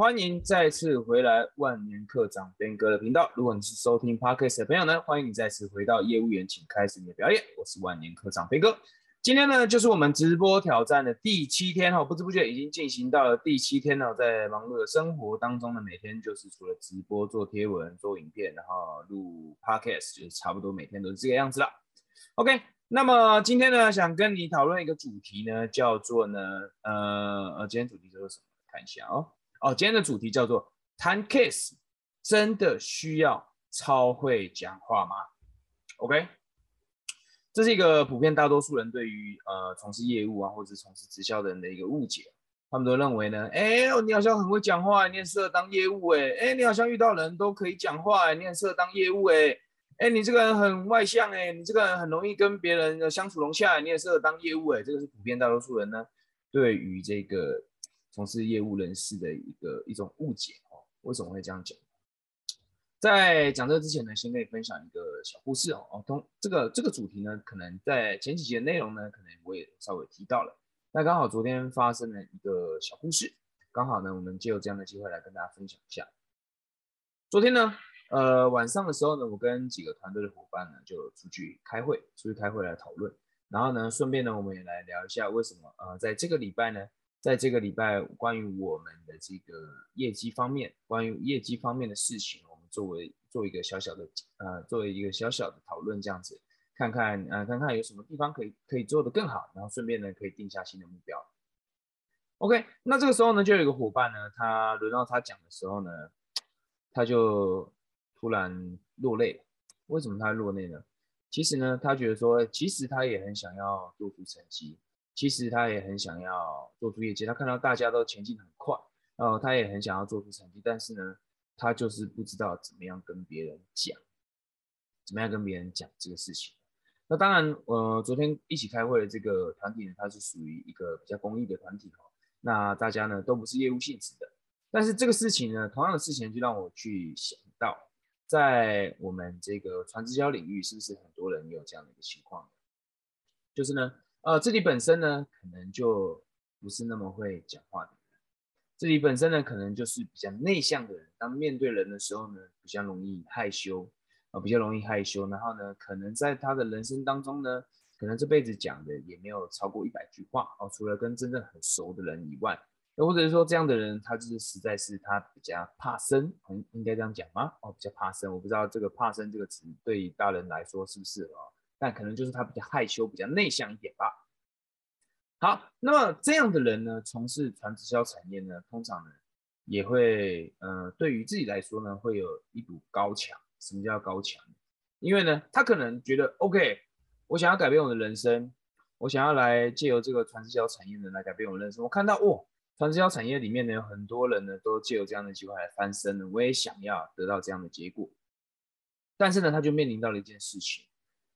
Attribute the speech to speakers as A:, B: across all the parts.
A: 欢迎再次回来万年课长边哥的频道。如果你是收听 Podcast 的朋友呢，欢迎你再次回到业务员，请开始你的表演。我是万年课长边哥。今天呢，就是我们直播挑战的第七天哈，不知不觉已经进行到了第七天了。在忙碌的生活当中呢，每天就是除了直播、做贴文、做影片，然后录 Podcast，就是差不多每天都是这个样子了。OK，那么今天呢，想跟你讨论一个主题呢，叫做呢，呃呃，今天主题叫做什么？看一下哦。哦，今天的主题叫做谈 case，真的需要超会讲话吗？OK，这是一个普遍大多数人对于呃从事业务啊或者从事直销的人的一个误解。他们都认为呢，哎，你好像很会讲话，你很适合当业务，哎，哎，你好像遇到人都可以讲话，你很适合当业务，哎，哎，你这个人很外向，哎，你这个人很容易跟别人相处融洽，你也适合当业务，哎，这个是普遍大多数人呢对于这个。从事业务人士的一个一种误解哦，为什么会这样讲？在讲这之前呢，先跟你分享一个小故事哦哦，通这个这个主题呢，可能在前几节内容呢，可能我也稍微提到了。那刚好昨天发生了一个小故事，刚好呢，我们借由这样的机会来跟大家分享一下。昨天呢，呃，晚上的时候呢，我跟几个团队的伙伴呢，就出去开会，出去开会来讨论，然后呢，顺便呢，我们也来聊一下为什么呃，在这个礼拜呢。在这个礼拜，关于我们的这个业绩方面，关于业绩方面的事情，我们作为做一个小小的呃，作为一个小小的讨论，这样子看看呃，看看有什么地方可以可以做得更好，然后顺便呢可以定下新的目标。OK，那这个时候呢，就有一个伙伴呢，他轮到他讲的时候呢，他就突然落泪。为什么他落泪呢？其实呢，他觉得说，其实他也很想要做出成绩。其实他也很想要做出业绩，他看到大家都前进很快，然后他也很想要做出成绩，但是呢，他就是不知道怎么样跟别人讲，怎么样跟别人讲这个事情。那当然，呃，昨天一起开会的这个团体呢，它是属于一个比较公益的团体哦。那大家呢都不是业务性质的，但是这个事情呢，同样的事情就让我去想到，在我们这个传直销领域，是不是很多人有这样的一个情况？就是呢。呃，自己本身呢，可能就不是那么会讲话的人。自己本身呢，可能就是比较内向的人。当面对人的时候呢，比较容易害羞，啊，比较容易害羞。然后呢，可能在他的人生当中呢，可能这辈子讲的也没有超过一百句话哦。除了跟真正很熟的人以外，又或者是说这样的人，他就是实在是他比较怕生，应应该这样讲吗？哦，比较怕生。我不知道这个怕生这个词对于大人来说是不是哦？但可能就是他比较害羞、比较内向一点吧。好，那么这样的人呢，从事传直销产业呢，通常呢也会，呃，对于自己来说呢，会有一堵高墙。什么叫高墙？因为呢，他可能觉得，OK，我想要改变我的人生，我想要来借由这个传直销产业呢来改变我的人生。我看到，哇，传直销产业里面呢有很多人呢都借由这样的机会来翻身，我也想要得到这样的结果。但是呢，他就面临到了一件事情。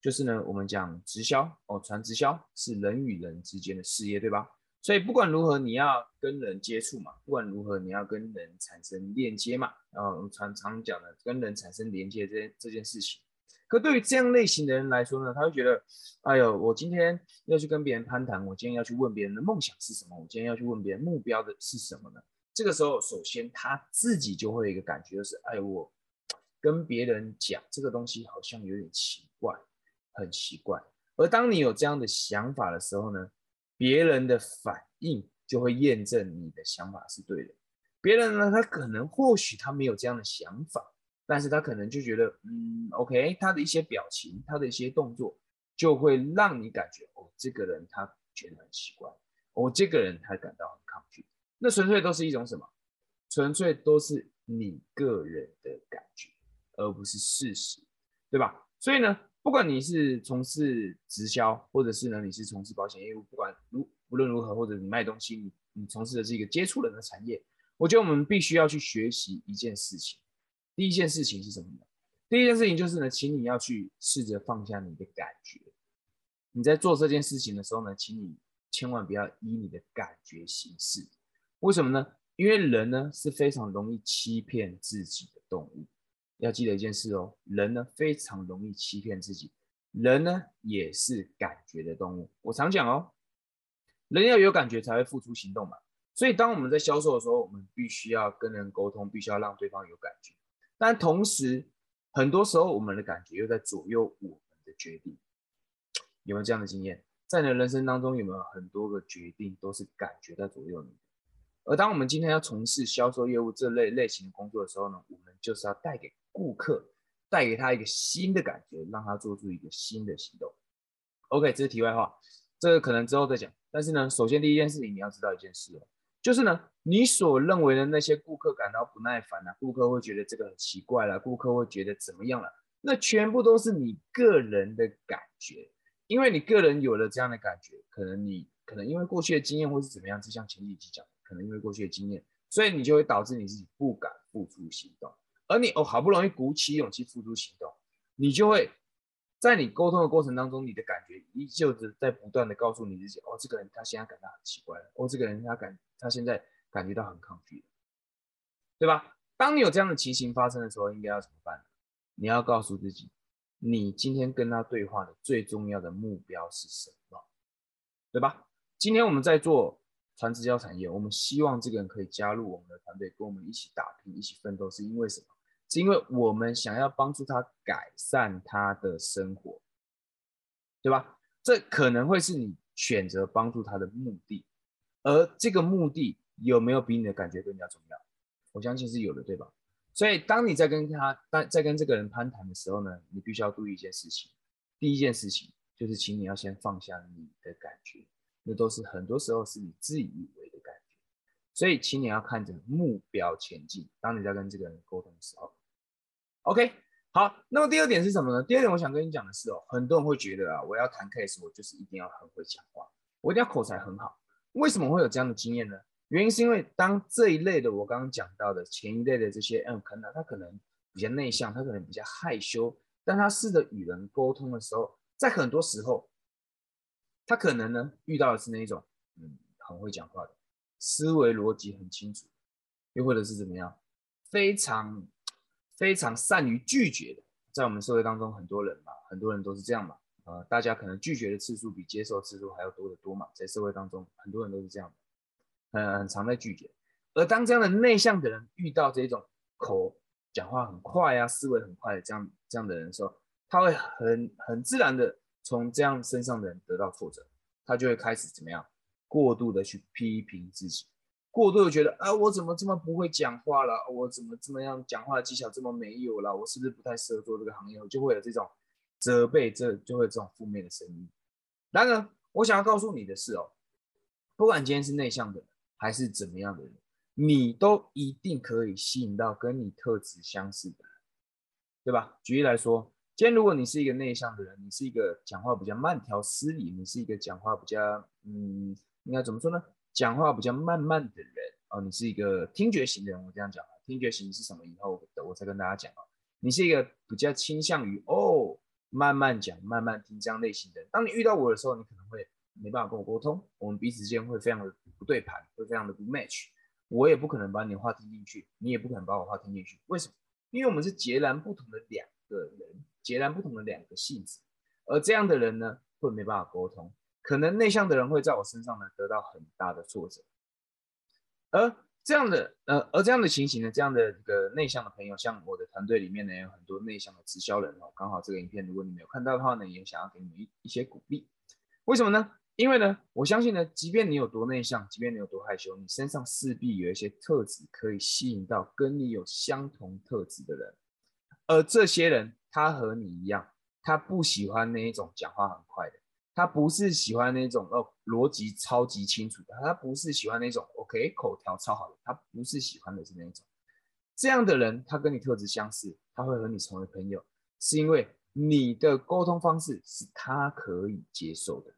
A: 就是呢，我们讲直销哦，传直销是人与人之间的事业，对吧？所以不管如何，你要跟人接触嘛，不管如何，你要跟人产生链接嘛。然后我们常常讲的跟人产生连接这这件事情，可对于这样类型的人来说呢，他会觉得，哎呦，我今天要去跟别人攀谈，我今天要去问别人的梦想是什么，我今天要去问别人目标的是什么呢？这个时候，首先他自己就会有一个感觉，就是，哎，我跟别人讲这个东西好像有点奇怪。很奇怪，而当你有这样的想法的时候呢，别人的反应就会验证你的想法是对的。别人呢，他可能或许他没有这样的想法，但是他可能就觉得，嗯，OK，他的一些表情，他的一些动作，就会让你感觉，哦，这个人他觉得很奇怪，哦，这个人他感到很抗拒。那纯粹都是一种什么？纯粹都是你个人的感觉，而不是事实，对吧？所以呢？不管你是从事直销，或者是呢你是从事保险业务，不管如无论如何，或者你卖东西，你你从事的是一个接触人的产业，我觉得我们必须要去学习一件事情。第一件事情是什么呢？第一件事情就是呢，请你要去试着放下你的感觉。你在做这件事情的时候呢，请你千万不要以你的感觉行事。为什么呢？因为人呢是非常容易欺骗自己的动物。要记得一件事哦，人呢非常容易欺骗自己，人呢也是感觉的动物。我常讲哦，人要有感觉才会付出行动嘛。所以当我们在销售的时候，我们必须要跟人沟通，必须要让对方有感觉。但同时，很多时候我们的感觉又在左右我们的决定。有没有这样的经验？在你的人生当中，有没有很多个决定都是感觉在左右你？而当我们今天要从事销售业务这类类型的工作的时候呢，我们就是要带给顾客，带给他一个新的感觉，让他做出一个新的行动。OK，这是题外话，这个可能之后再讲。但是呢，首先第一件事情你要知道一件事哦，就是呢，你所认为的那些顾客感到不耐烦了，顾客会觉得这个很奇怪了，顾客会觉得怎么样了，那全部都是你个人的感觉，因为你个人有了这样的感觉，可能你可能因为过去的经验或是怎么样，就像前几集讲，可能因为过去的经验，所以你就会导致你自己不敢付出行动，而你哦好不容易鼓起勇气付出行动，你就会。在你沟通的过程当中，你的感觉依旧是在不断的告诉你自己：哦，这个人他现在感到很奇怪了，哦，这个人他感他现在感觉到很抗拒，对吧？当你有这样的情形发生的时候，应该要怎么办？你要告诉自己，你今天跟他对话的最重要的目标是什么，对吧？今天我们在做传直销产业，我们希望这个人可以加入我们的团队，跟我们一起打拼，一起奋斗，是因为什么？是因为我们想要帮助他改善他的生活，对吧？这可能会是你选择帮助他的目的，而这个目的有没有比你的感觉更加重要？我相信是有的，对吧？所以当你在跟他、在在跟这个人攀谈的时候呢，你必须要注意一件事情。第一件事情就是，请你要先放下你的感觉，那都是很多时候是你自以为的感觉。所以，请你要看着目标前进。当你在跟这个人沟通的时候。OK，好，那么第二点是什么呢？第二点我想跟你讲的是哦，很多人会觉得啊，我要谈 case，我就是一定要很会讲话，我一定要口才很好。为什么会有这样的经验呢？原因是因为当这一类的我刚刚讲到的前一类的这些，嗯，可能他可能比较内向，他可能比较害羞，但他试着与人沟通的时候，在很多时候，他可能呢遇到的是那一种，嗯，很会讲话的，思维逻辑很清楚，又或者是怎么样，非常。非常善于拒绝的，在我们社会当中，很多人嘛，很多人都是这样嘛。呃，大家可能拒绝的次数比接受次数还要多得多嘛。在社会当中，很多人都是这样的，很很常在拒绝。而当这样的内向的人遇到这种口讲话很快啊，思维很快的这样这样的人的时候，他会很很自然的从这样身上的人得到挫折，他就会开始怎么样，过度的去批评自己。过度的觉得啊，我怎么这么不会讲话了？我怎么这么样讲话的技巧这么没有了？我是不是不太适合做这个行业？就会有这种责备，这就会有这种负面的声音。然而，我想要告诉你的是哦，不管今天是内向的还是怎么样的人，你都一定可以吸引到跟你特质相似的，对吧？举例来说，今天如果你是一个内向的人，你是一个讲话比较慢条斯理，你是一个讲话比较嗯，应该怎么说呢？讲话比较慢慢的人哦，你是一个听觉型的人，我这样讲啊，听觉型是什么？以后我再跟大家讲啊。你是一个比较倾向于哦慢慢讲、慢慢听这样类型的人。当你遇到我的时候，你可能会没办法跟我沟通，我们彼此之间会非常的不对盘，会非常的不 match。我也不可能把你的话听进去，你也不可能把我话听进去。为什么？因为我们是截然不同的两个人，截然不同的两个性质，而这样的人呢，会没办法沟通。可能内向的人会在我身上呢得到很大的挫折，而这样的呃，而这样的情形呢，这样的一个内向的朋友，像我的团队里面呢有很多内向的直销人哦。刚好这个影片如果你没有看到的话呢，也想要给你们一一些鼓励。为什么呢？因为呢，我相信呢，即便你有多内向，即便你有多害羞，你身上势必有一些特质可以吸引到跟你有相同特质的人，而这些人他和你一样，他不喜欢那一种讲话很快的。他不是喜欢那种哦逻辑超级清楚的，他不是喜欢那种 OK 口条超好的，他不是喜欢的是那种。这样的人，他跟你特质相似，他会和你成为朋友，是因为你的沟通方式是他可以接受的。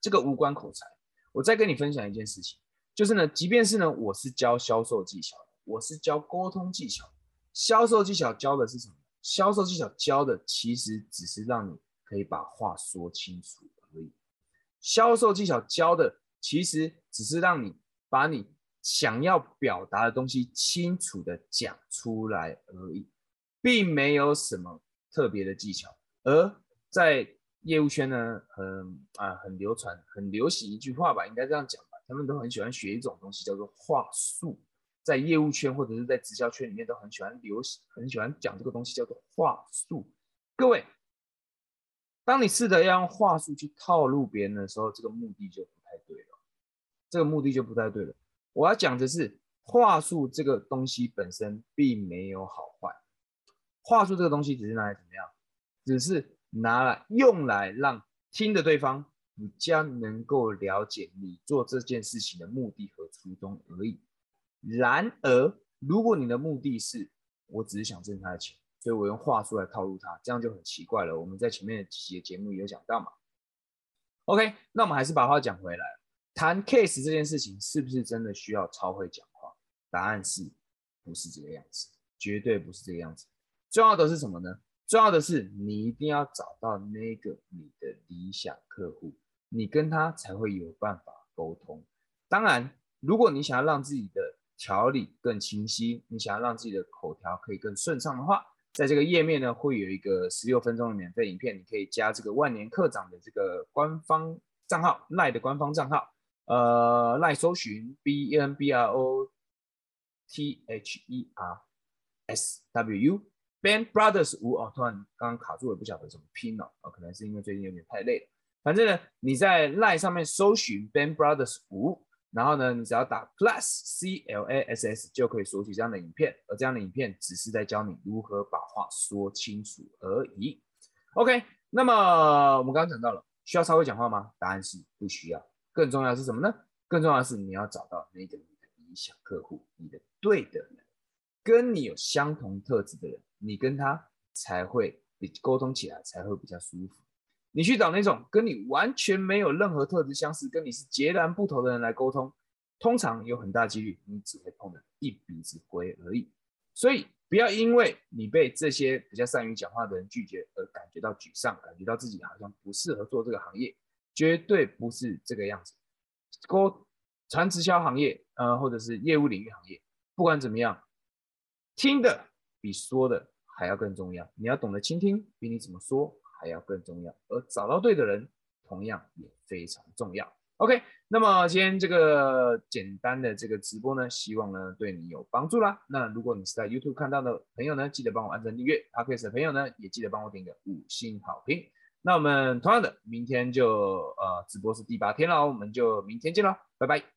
A: 这个无关口才，我再跟你分享一件事情，就是呢，即便是呢，我是教销售技巧的，我是教沟通技巧，销售技巧教的是什么？销售技巧教的其实只是让你。可以把话说清楚而已。销售技巧教的其实只是让你把你想要表达的东西清楚的讲出来而已，并没有什么特别的技巧。而在业务圈呢，很啊很流传、很流行一句话吧，应该这样讲吧，他们都很喜欢学一种东西，叫做话术。在业务圈或者是在直销圈里面，都很喜欢流行，很喜欢讲这个东西，叫做话术。各位，当你试着要用话术去套路别人的时候，这个目的就不太对了。这个目的就不太对了。我要讲的是，话术这个东西本身并没有好坏。话术这个东西只是拿来怎么样？只是拿来用来让听的对方比较能够了解你做这件事情的目的和初衷而已。然而，如果你的目的是我只是想挣他的钱，所以我用话术来套路他，这样就很奇怪了。我们在前面的几节节目也有讲到嘛。OK，那我们还是把话讲回来，谈 case 这件事情是不是真的需要超会讲话？答案是不是这个样子？绝对不是这个样子。重要的是什么呢？重要的是你一定要找到那个你的理想客户，你跟他才会有办法沟通。当然，如果你想要让自己的条理更清晰，你想要让自己的口条可以更顺畅的话，在这个页面呢，会有一个十六分钟的免费影片，你可以加这个万年课长的这个官方账号赖的官方账号，呃，赖搜寻 B N B R O T H E R S W Ben Brothers 五哦，突然刚刚卡住了，不晓得怎么拼了哦，可能是因为最近有点太累了。反正呢，你在赖上面搜寻 Ben Brothers 五。然后呢，你只要打 plus c l a s s 就可以索取这样的影片，而这样的影片只是在教你如何把话说清楚而已。OK，那么我们刚刚讲到了，需要稍微讲话吗？答案是不需要。更重要的是什么呢？更重要的是你要找到那个你的理想客户，你的对的人，跟你有相同特质的人，你跟他才会比沟通起来才会比较舒服。你去找那种跟你完全没有任何特质相似、跟你是截然不同的人来沟通，通常有很大几率你只会碰得一鼻子灰而已。所以不要因为你被这些比较善于讲话的人拒绝而感觉到沮丧，感觉到自己好像不适合做这个行业，绝对不是这个样子。沟传直销行业，呃，或者是业务领域行业，不管怎么样，听的比说的还要更重要。你要懂得倾听，比你怎么说。还要更重要，而找到对的人同样也非常重要。OK，那么今天这个简单的这个直播呢，希望呢对你有帮助啦。那如果你是在 YouTube 看到的朋友呢，记得帮我按赞订阅；Podcast 的朋友呢，也记得帮我点个五星好评。那我们同样的，明天就呃直播是第八天了，我们就明天见喽，拜拜。